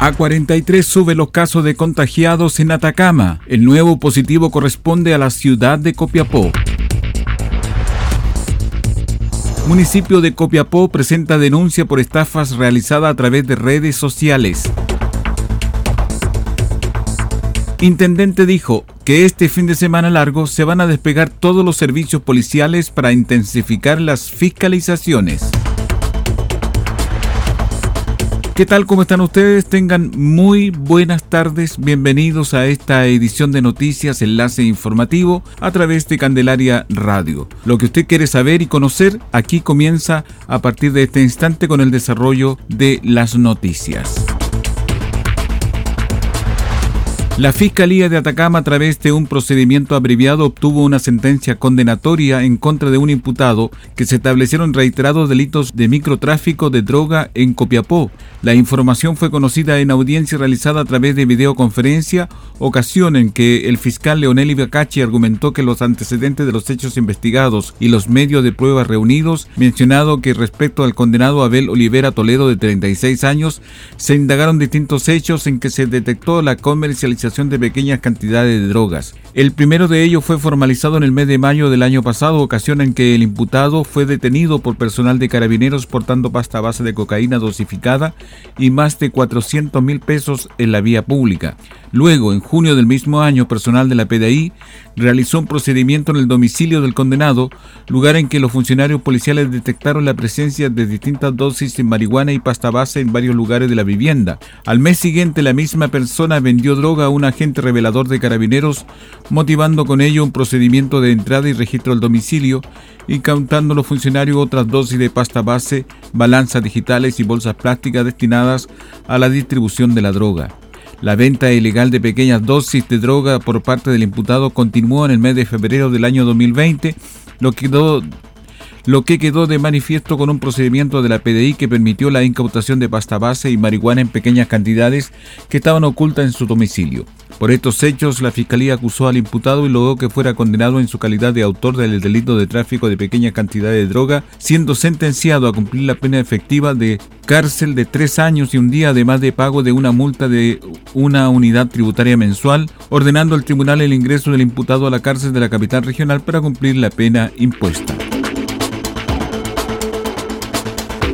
A 43 sube los casos de contagiados en Atacama. El nuevo positivo corresponde a la ciudad de Copiapó. Municipio de Copiapó presenta denuncia por estafas realizada a través de redes sociales. Intendente dijo que este fin de semana largo se van a despegar todos los servicios policiales para intensificar las fiscalizaciones. ¿Qué tal? ¿Cómo están ustedes? Tengan muy buenas tardes. Bienvenidos a esta edición de noticias, enlace informativo a través de Candelaria Radio. Lo que usted quiere saber y conocer aquí comienza a partir de este instante con el desarrollo de las noticias. La Fiscalía de Atacama, a través de un procedimiento abreviado, obtuvo una sentencia condenatoria en contra de un imputado que se establecieron reiterados delitos de microtráfico de droga en Copiapó. La información fue conocida en audiencia realizada a través de videoconferencia, ocasión en que el fiscal Leonel Ibacachi argumentó que los antecedentes de los hechos investigados y los medios de prueba reunidos, mencionado que respecto al condenado Abel Olivera Toledo de 36 años, se indagaron distintos hechos en que se detectó la comercialización de pequeñas cantidades de drogas. El primero de ellos fue formalizado en el mes de mayo del año pasado, ocasión en que el imputado fue detenido por personal de carabineros portando pasta base de cocaína dosificada y más de 400 mil pesos en la vía pública. Luego, en junio del mismo año, personal de la PDI realizó un procedimiento en el domicilio del condenado, lugar en que los funcionarios policiales detectaron la presencia de distintas dosis de marihuana y pasta base en varios lugares de la vivienda. Al mes siguiente, la misma persona vendió droga a un agente revelador de carabineros, motivando con ello un procedimiento de entrada y registro al domicilio, y a los funcionarios otras dosis de pasta base, balanzas digitales y bolsas plásticas destinadas a la distribución de la droga. La venta ilegal de pequeñas dosis de droga por parte del imputado continuó en el mes de febrero del año 2020, lo que quedó lo que quedó de manifiesto con un procedimiento de la PDI que permitió la incautación de pasta base y marihuana en pequeñas cantidades que estaban ocultas en su domicilio. Por estos hechos, la Fiscalía acusó al imputado y logró que fuera condenado en su calidad de autor del delito de tráfico de pequeñas cantidades de droga, siendo sentenciado a cumplir la pena efectiva de cárcel de tres años y un día, además de pago de una multa de una unidad tributaria mensual, ordenando al tribunal el ingreso del imputado a la cárcel de la capital regional para cumplir la pena impuesta.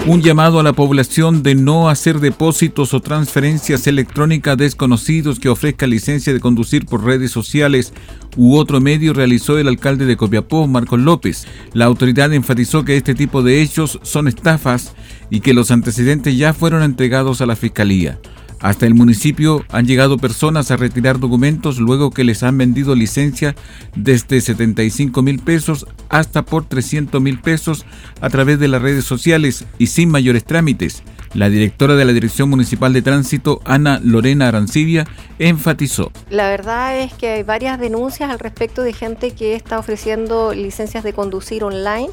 Un llamado a la población de no hacer depósitos o transferencias electrónicas desconocidos que ofrezca licencia de conducir por redes sociales u otro medio realizó el alcalde de Copiapó, Marcos López. La autoridad enfatizó que este tipo de hechos son estafas y que los antecedentes ya fueron entregados a la Fiscalía. Hasta el municipio han llegado personas a retirar documentos luego que les han vendido licencia desde 75 mil pesos hasta por 300 mil pesos a través de las redes sociales y sin mayores trámites. La directora de la Dirección Municipal de Tránsito, Ana Lorena Arancibia, enfatizó. La verdad es que hay varias denuncias al respecto de gente que está ofreciendo licencias de conducir online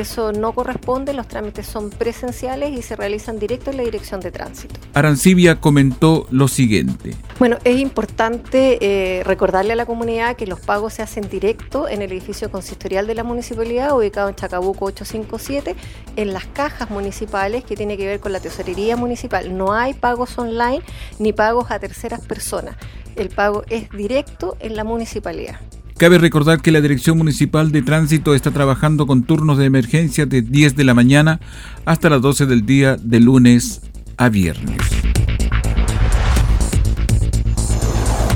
eso no corresponde, los trámites son presenciales y se realizan directo en la dirección de tránsito. Arancibia comentó lo siguiente. Bueno, es importante eh, recordarle a la comunidad que los pagos se hacen directo en el edificio consistorial de la municipalidad, ubicado en Chacabuco 857, en las cajas municipales que tiene que ver con la tesorería municipal. No hay pagos online ni pagos a terceras personas. El pago es directo en la municipalidad. Cabe recordar que la Dirección Municipal de Tránsito está trabajando con turnos de emergencia de 10 de la mañana hasta las 12 del día de lunes a viernes.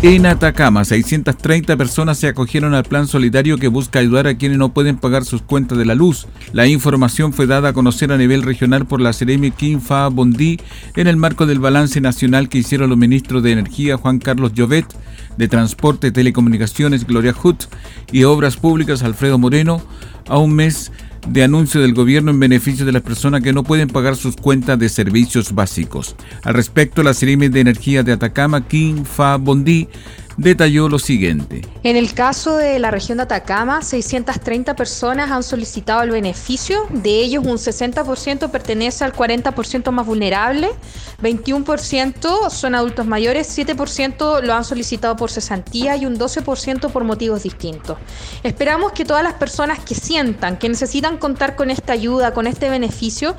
En Atacama, 630 personas se acogieron al plan solidario que busca ayudar a quienes no pueden pagar sus cuentas de la luz. La información fue dada a conocer a nivel regional por la Seremi Kim Fa Bondi en el marco del balance nacional que hicieron los ministros de Energía Juan Carlos Llovet, de Transporte y Telecomunicaciones Gloria Hutt y Obras Públicas Alfredo Moreno a un mes de anuncio del gobierno en beneficio de las personas que no pueden pagar sus cuentas de servicios básicos. Al respecto, la Seremi de Energía de Atacama, Kim Fa Bondi, detalló lo siguiente. En el caso de la región de Atacama, 630 personas han solicitado el beneficio, de ellos un 60% pertenece al 40% más vulnerable, 21% son adultos mayores, 7% lo han solicitado por cesantía y un 12% por motivos distintos. Esperamos que todas las personas que sientan que necesitan contar con esta ayuda, con este beneficio,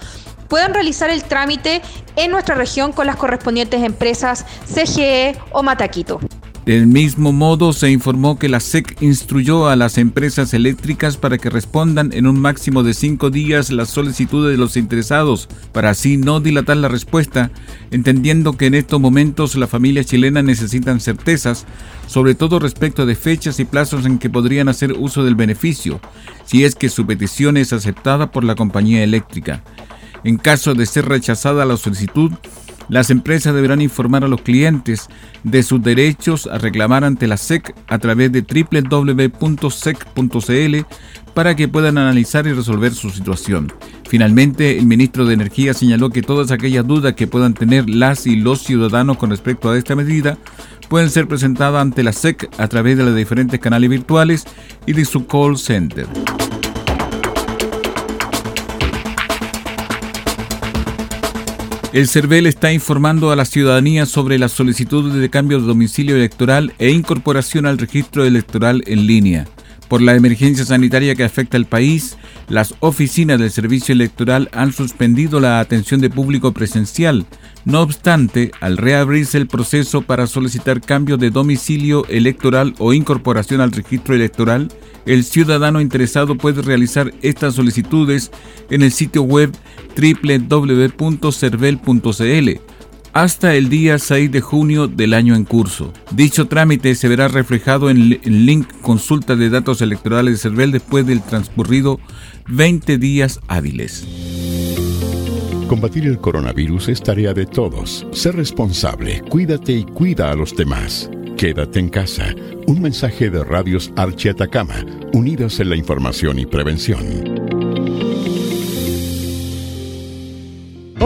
puedan realizar el trámite en nuestra región con las correspondientes empresas CGE o Mataquito. Del mismo modo, se informó que la SEC instruyó a las empresas eléctricas para que respondan en un máximo de cinco días las solicitudes de los interesados, para así no dilatar la respuesta, entendiendo que en estos momentos las familias chilenas necesitan certezas, sobre todo respecto de fechas y plazos en que podrían hacer uso del beneficio, si es que su petición es aceptada por la compañía eléctrica. En caso de ser rechazada la solicitud, las empresas deberán informar a los clientes de sus derechos a reclamar ante la SEC a través de www.sec.cl para que puedan analizar y resolver su situación. Finalmente, el ministro de Energía señaló que todas aquellas dudas que puedan tener las y los ciudadanos con respecto a esta medida pueden ser presentadas ante la SEC a través de los diferentes canales virtuales y de su call center. El CERVEL está informando a la ciudadanía sobre las solicitudes de cambio de domicilio electoral e incorporación al registro electoral en línea. Por la emergencia sanitaria que afecta al país, las oficinas del servicio electoral han suspendido la atención de público presencial. No obstante, al reabrirse el proceso para solicitar cambio de domicilio electoral o incorporación al registro electoral, el ciudadano interesado puede realizar estas solicitudes en el sitio web www.cervel.cl hasta el día 6 de junio del año en curso. Dicho trámite se verá reflejado en el link Consulta de datos electorales de CERVEL después del transcurrido 20 días hábiles. Combatir el coronavirus es tarea de todos. Sé responsable, cuídate y cuida a los demás. Quédate en casa. Un mensaje de Radios Archi Atacama, unidos en la información y prevención.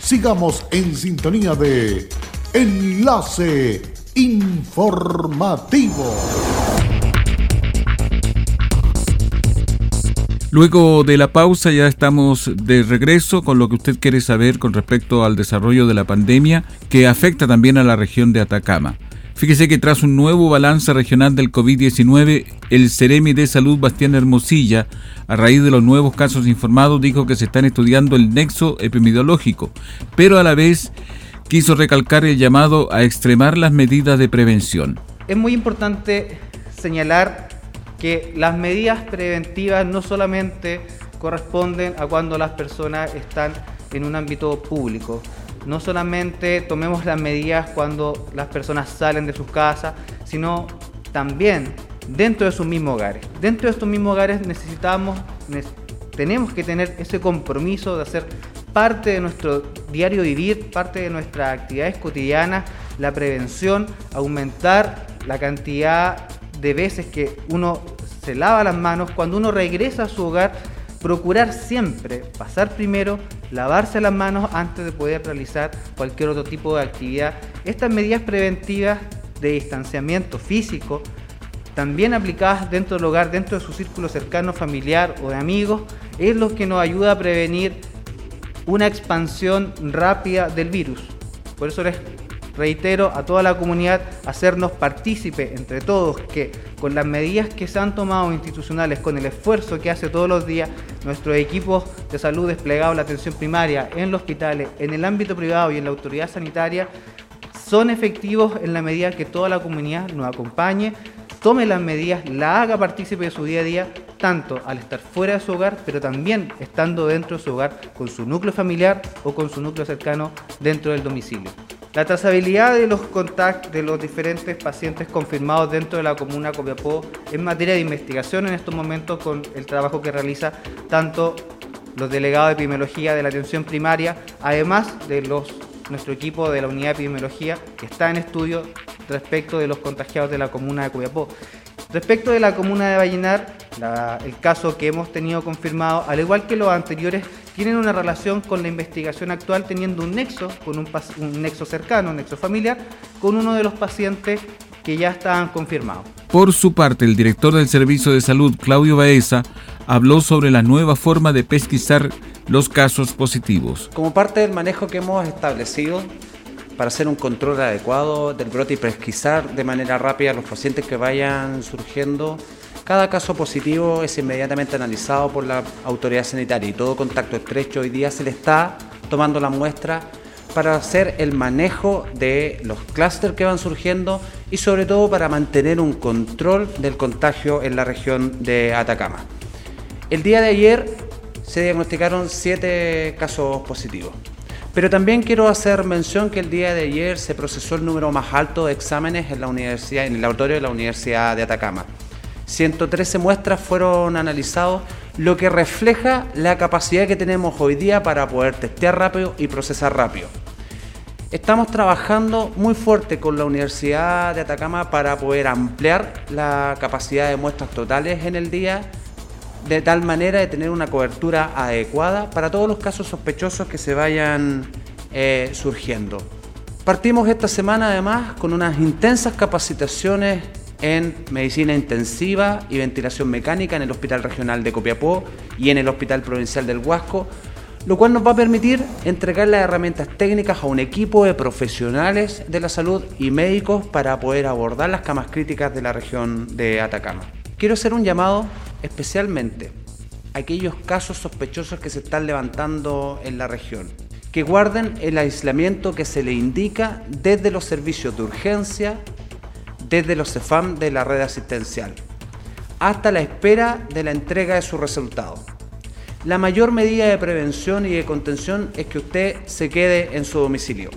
sigamos en sintonía de Enlace Informativo. Luego de la pausa ya estamos de regreso con lo que usted quiere saber con respecto al desarrollo de la pandemia que afecta también a la región de Atacama. Fíjese que tras un nuevo balance regional del COVID-19, el Ceremi de Salud Bastián Hermosilla, a raíz de los nuevos casos informados, dijo que se están estudiando el nexo epidemiológico, pero a la vez quiso recalcar el llamado a extremar las medidas de prevención. Es muy importante señalar que las medidas preventivas no solamente corresponden a cuando las personas están en un ámbito público, no solamente tomemos las medidas cuando las personas salen de sus casas, sino también dentro de sus mismos hogares. Dentro de estos mismos hogares necesitamos, tenemos que tener ese compromiso de hacer parte de nuestro diario vivir, parte de nuestras actividades cotidianas, la prevención, aumentar la cantidad de veces que uno se lava las manos, cuando uno regresa a su hogar, procurar siempre pasar primero, lavarse las manos antes de poder realizar cualquier otro tipo de actividad. Estas medidas preventivas de distanciamiento físico, también aplicadas dentro del hogar, dentro de su círculo cercano, familiar o de amigos, es lo que nos ayuda a prevenir una expansión rápida del virus. Por eso les reitero a toda la comunidad hacernos partícipe entre todos que con las medidas que se han tomado institucionales, con el esfuerzo que hace todos los días nuestros equipos de salud desplegados en la atención primaria, en los hospitales, en el ámbito privado y en la autoridad sanitaria, son efectivos en la medida que toda la comunidad nos acompañe, tome las medidas, la haga partícipe de su día a día, tanto al estar fuera de su hogar, pero también estando dentro de su hogar con su núcleo familiar o con su núcleo cercano dentro del domicilio. La trazabilidad de los contactos de los diferentes pacientes confirmados dentro de la comuna Copiapó es materia de investigación en estos momentos con el trabajo que realiza tanto los delegados de epidemiología de la atención primaria, además de nuestro equipo de la unidad de epidemiología que está en estudio respecto de los contagiados de la comuna de Copiapó. Respecto de la comuna de Vallenar, el caso que hemos tenido confirmado, al igual que los anteriores, tienen una relación con la investigación actual teniendo un nexo, con un, un nexo cercano, un nexo familiar, con uno de los pacientes que ya estaban confirmados. Por su parte, el director del Servicio de Salud, Claudio Baeza, habló sobre la nueva forma de pesquisar los casos positivos. Como parte del manejo que hemos establecido para hacer un control adecuado del brote y pesquisar de manera rápida los pacientes que vayan surgiendo cada caso positivo es inmediatamente analizado por la autoridad sanitaria y todo contacto estrecho hoy día se le está tomando la muestra para hacer el manejo de los clústeres que van surgiendo y sobre todo para mantener un control del contagio en la región de Atacama. El día de ayer se diagnosticaron siete casos positivos. Pero también quiero hacer mención que el día de ayer se procesó el número más alto de exámenes en la universidad, en el laboratorio de la Universidad de Atacama. 113 muestras fueron analizados, lo que refleja la capacidad que tenemos hoy día para poder testear rápido y procesar rápido. Estamos trabajando muy fuerte con la Universidad de Atacama para poder ampliar la capacidad de muestras totales en el día, de tal manera de tener una cobertura adecuada para todos los casos sospechosos que se vayan eh, surgiendo. Partimos esta semana además con unas intensas capacitaciones en medicina intensiva y ventilación mecánica en el Hospital Regional de Copiapó y en el Hospital Provincial del Huasco, lo cual nos va a permitir entregar las herramientas técnicas a un equipo de profesionales de la salud y médicos para poder abordar las camas críticas de la región de Atacama. Quiero hacer un llamado especialmente a aquellos casos sospechosos que se están levantando en la región, que guarden el aislamiento que se le indica desde los servicios de urgencia desde los CEFAM de la red asistencial, hasta la espera de la entrega de su resultado. La mayor medida de prevención y de contención es que usted se quede en su domicilio.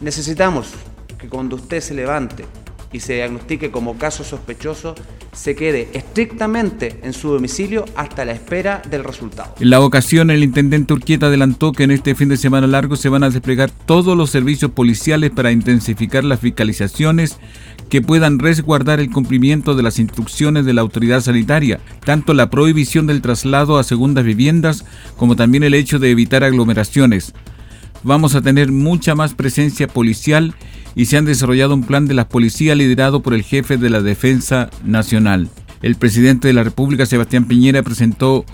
Necesitamos que cuando usted se levante y se diagnostique como caso sospechoso, se quede estrictamente en su domicilio hasta la espera del resultado. En la ocasión, el intendente Urquieta adelantó que en este fin de semana largo se van a desplegar todos los servicios policiales para intensificar las fiscalizaciones que puedan resguardar el cumplimiento de las instrucciones de la autoridad sanitaria, tanto la prohibición del traslado a segundas viviendas como también el hecho de evitar aglomeraciones. Vamos a tener mucha más presencia policial y se han desarrollado un plan de la policía liderado por el jefe de la Defensa Nacional. El presidente de la República, Sebastián Piñera, presentó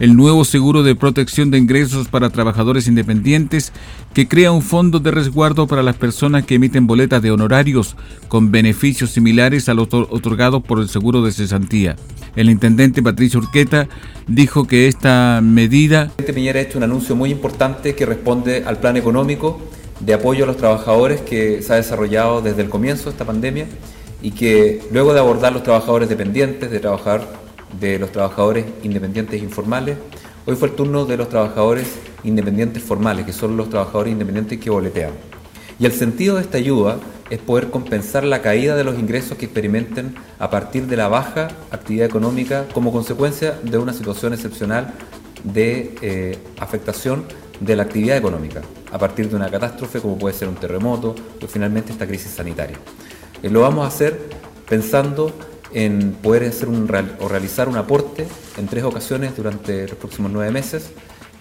el nuevo seguro de protección de ingresos para trabajadores independientes que crea un fondo de resguardo para las personas que emiten boletas de honorarios con beneficios similares a los otorgados por el seguro de cesantía. El intendente Patricio Urqueta dijo que esta medida... Piñera ha hecho un anuncio muy importante que responde al plan económico de apoyo a los trabajadores que se ha desarrollado desde el comienzo de esta pandemia y que luego de abordar los trabajadores dependientes, de trabajar de los trabajadores independientes informales. Hoy fue el turno de los trabajadores independientes formales, que son los trabajadores independientes que boletean. Y el sentido de esta ayuda es poder compensar la caída de los ingresos que experimenten a partir de la baja actividad económica como consecuencia de una situación excepcional de eh, afectación de la actividad económica, a partir de una catástrofe como puede ser un terremoto o finalmente esta crisis sanitaria. Eh, lo vamos a hacer pensando en poder hacer un, o realizar un aporte en tres ocasiones durante los próximos nueve meses,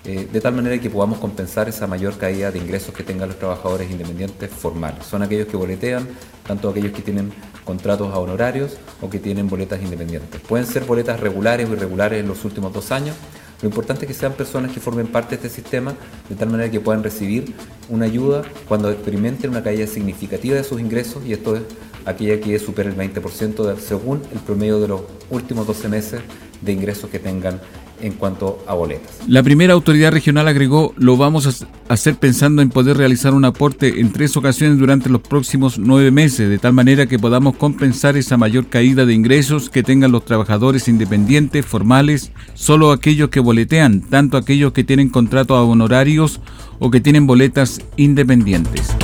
eh, de tal manera que podamos compensar esa mayor caída de ingresos que tengan los trabajadores independientes formales. Son aquellos que boletean, tanto aquellos que tienen contratos a honorarios o que tienen boletas independientes. Pueden ser boletas regulares o irregulares en los últimos dos años. Lo importante es que sean personas que formen parte de este sistema de tal manera que puedan recibir una ayuda cuando experimenten una caída significativa de sus ingresos y esto es aquella que supera el 20% según el promedio de los últimos 12 meses de ingresos que tengan en cuanto a boletas. La primera autoridad regional agregó, lo vamos a hacer pensando en poder realizar un aporte en tres ocasiones durante los próximos nueve meses, de tal manera que podamos compensar esa mayor caída de ingresos que tengan los trabajadores independientes, formales, solo aquellos que boletean, tanto aquellos que tienen contrato a honorarios o que tienen boletas independientes.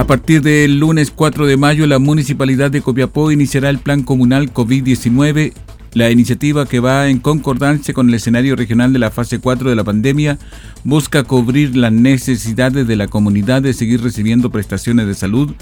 A partir del lunes 4 de mayo, la Municipalidad de Copiapó iniciará el Plan Comunal COVID-19 la iniciativa que va en concordancia con el escenario regional de la fase 4 de la pandemia busca cubrir las necesidades de la comunidad de seguir recibiendo prestaciones de salud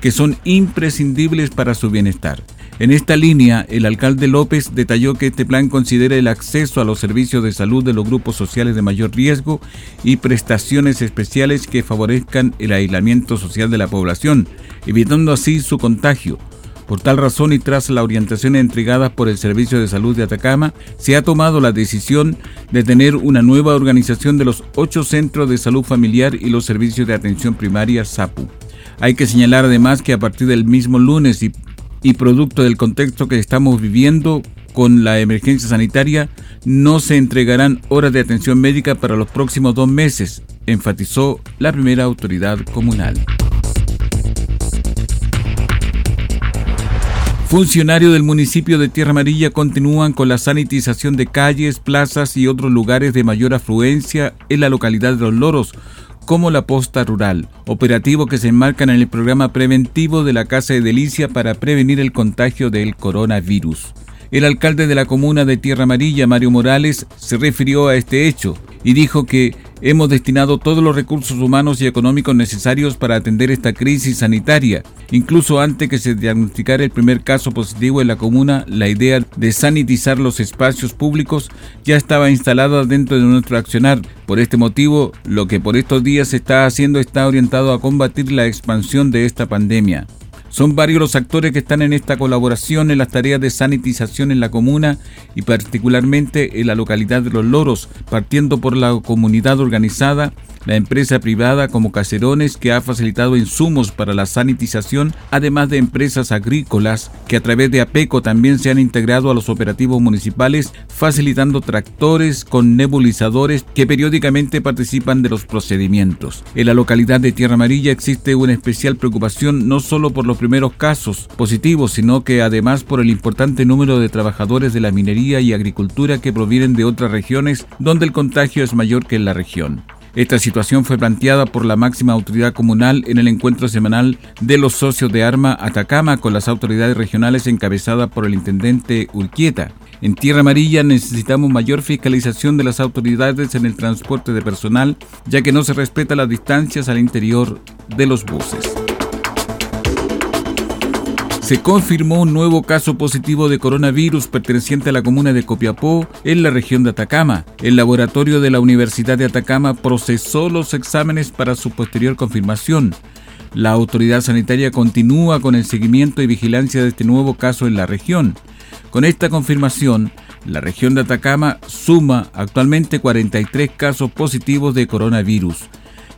que son imprescindibles para su bienestar. En esta línea, el alcalde López detalló que este plan considera el acceso a los servicios de salud de los grupos sociales de mayor riesgo y prestaciones especiales que favorezcan el aislamiento social de la población, evitando así su contagio. Por tal razón y tras la orientación entregada por el Servicio de Salud de Atacama, se ha tomado la decisión de tener una nueva organización de los ocho centros de salud familiar y los servicios de atención primaria SAPU. Hay que señalar además que a partir del mismo lunes y y producto del contexto que estamos viviendo con la emergencia sanitaria, no se entregarán horas de atención médica para los próximos dos meses, enfatizó la primera autoridad comunal. Funcionarios del municipio de Tierra Amarilla continúan con la sanitización de calles, plazas y otros lugares de mayor afluencia en la localidad de Los Loros, como la posta rural, operativo que se enmarca en el programa preventivo de la Casa de Delicia para prevenir el contagio del coronavirus. El alcalde de la comuna de Tierra Amarilla, Mario Morales, se refirió a este hecho y dijo que hemos destinado todos los recursos humanos y económicos necesarios para atender esta crisis sanitaria. Incluso antes que se diagnosticara el primer caso positivo en la comuna, la idea de sanitizar los espacios públicos ya estaba instalada dentro de nuestro accionar. Por este motivo, lo que por estos días se está haciendo está orientado a combatir la expansión de esta pandemia. Son varios los actores que están en esta colaboración en las tareas de sanitización en la comuna y particularmente en la localidad de Los Loros, partiendo por la comunidad organizada la empresa privada como Caserones que ha facilitado insumos para la sanitización, además de empresas agrícolas que a través de APECO también se han integrado a los operativos municipales, facilitando tractores con nebulizadores que periódicamente participan de los procedimientos. En la localidad de Tierra Amarilla existe una especial preocupación no solo por los primeros casos positivos, sino que además por el importante número de trabajadores de la minería y agricultura que provienen de otras regiones donde el contagio es mayor que en la región. Esta situación fue planteada por la máxima autoridad comunal en el encuentro semanal de los socios de Arma Atacama con las autoridades regionales encabezada por el intendente Urquieta. En Tierra Amarilla necesitamos mayor fiscalización de las autoridades en el transporte de personal, ya que no se respeta las distancias al interior de los buses se confirmó un nuevo caso positivo de coronavirus perteneciente a la comuna de Copiapó en la región de Atacama. El laboratorio de la Universidad de Atacama procesó los exámenes para su posterior confirmación. La autoridad sanitaria continúa con el seguimiento y vigilancia de este nuevo caso en la región. Con esta confirmación, la región de Atacama suma actualmente 43 casos positivos de coronavirus.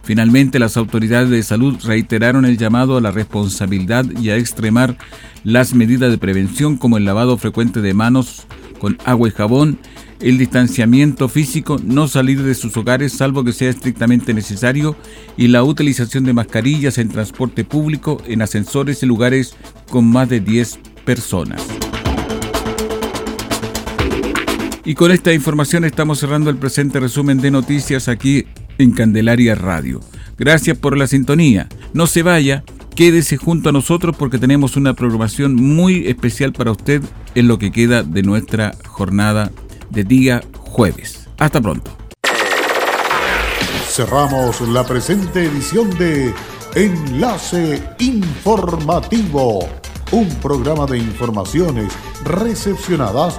Finalmente, las autoridades de salud reiteraron el llamado a la responsabilidad y a extremar las medidas de prevención como el lavado frecuente de manos con agua y jabón, el distanciamiento físico, no salir de sus hogares salvo que sea estrictamente necesario y la utilización de mascarillas en transporte público, en ascensores y lugares con más de 10 personas. Y con esta información estamos cerrando el presente resumen de noticias aquí en Candelaria Radio. Gracias por la sintonía. No se vaya, quédese junto a nosotros porque tenemos una programación muy especial para usted en lo que queda de nuestra jornada de día jueves. Hasta pronto. Cerramos la presente edición de Enlace Informativo, un programa de informaciones recepcionadas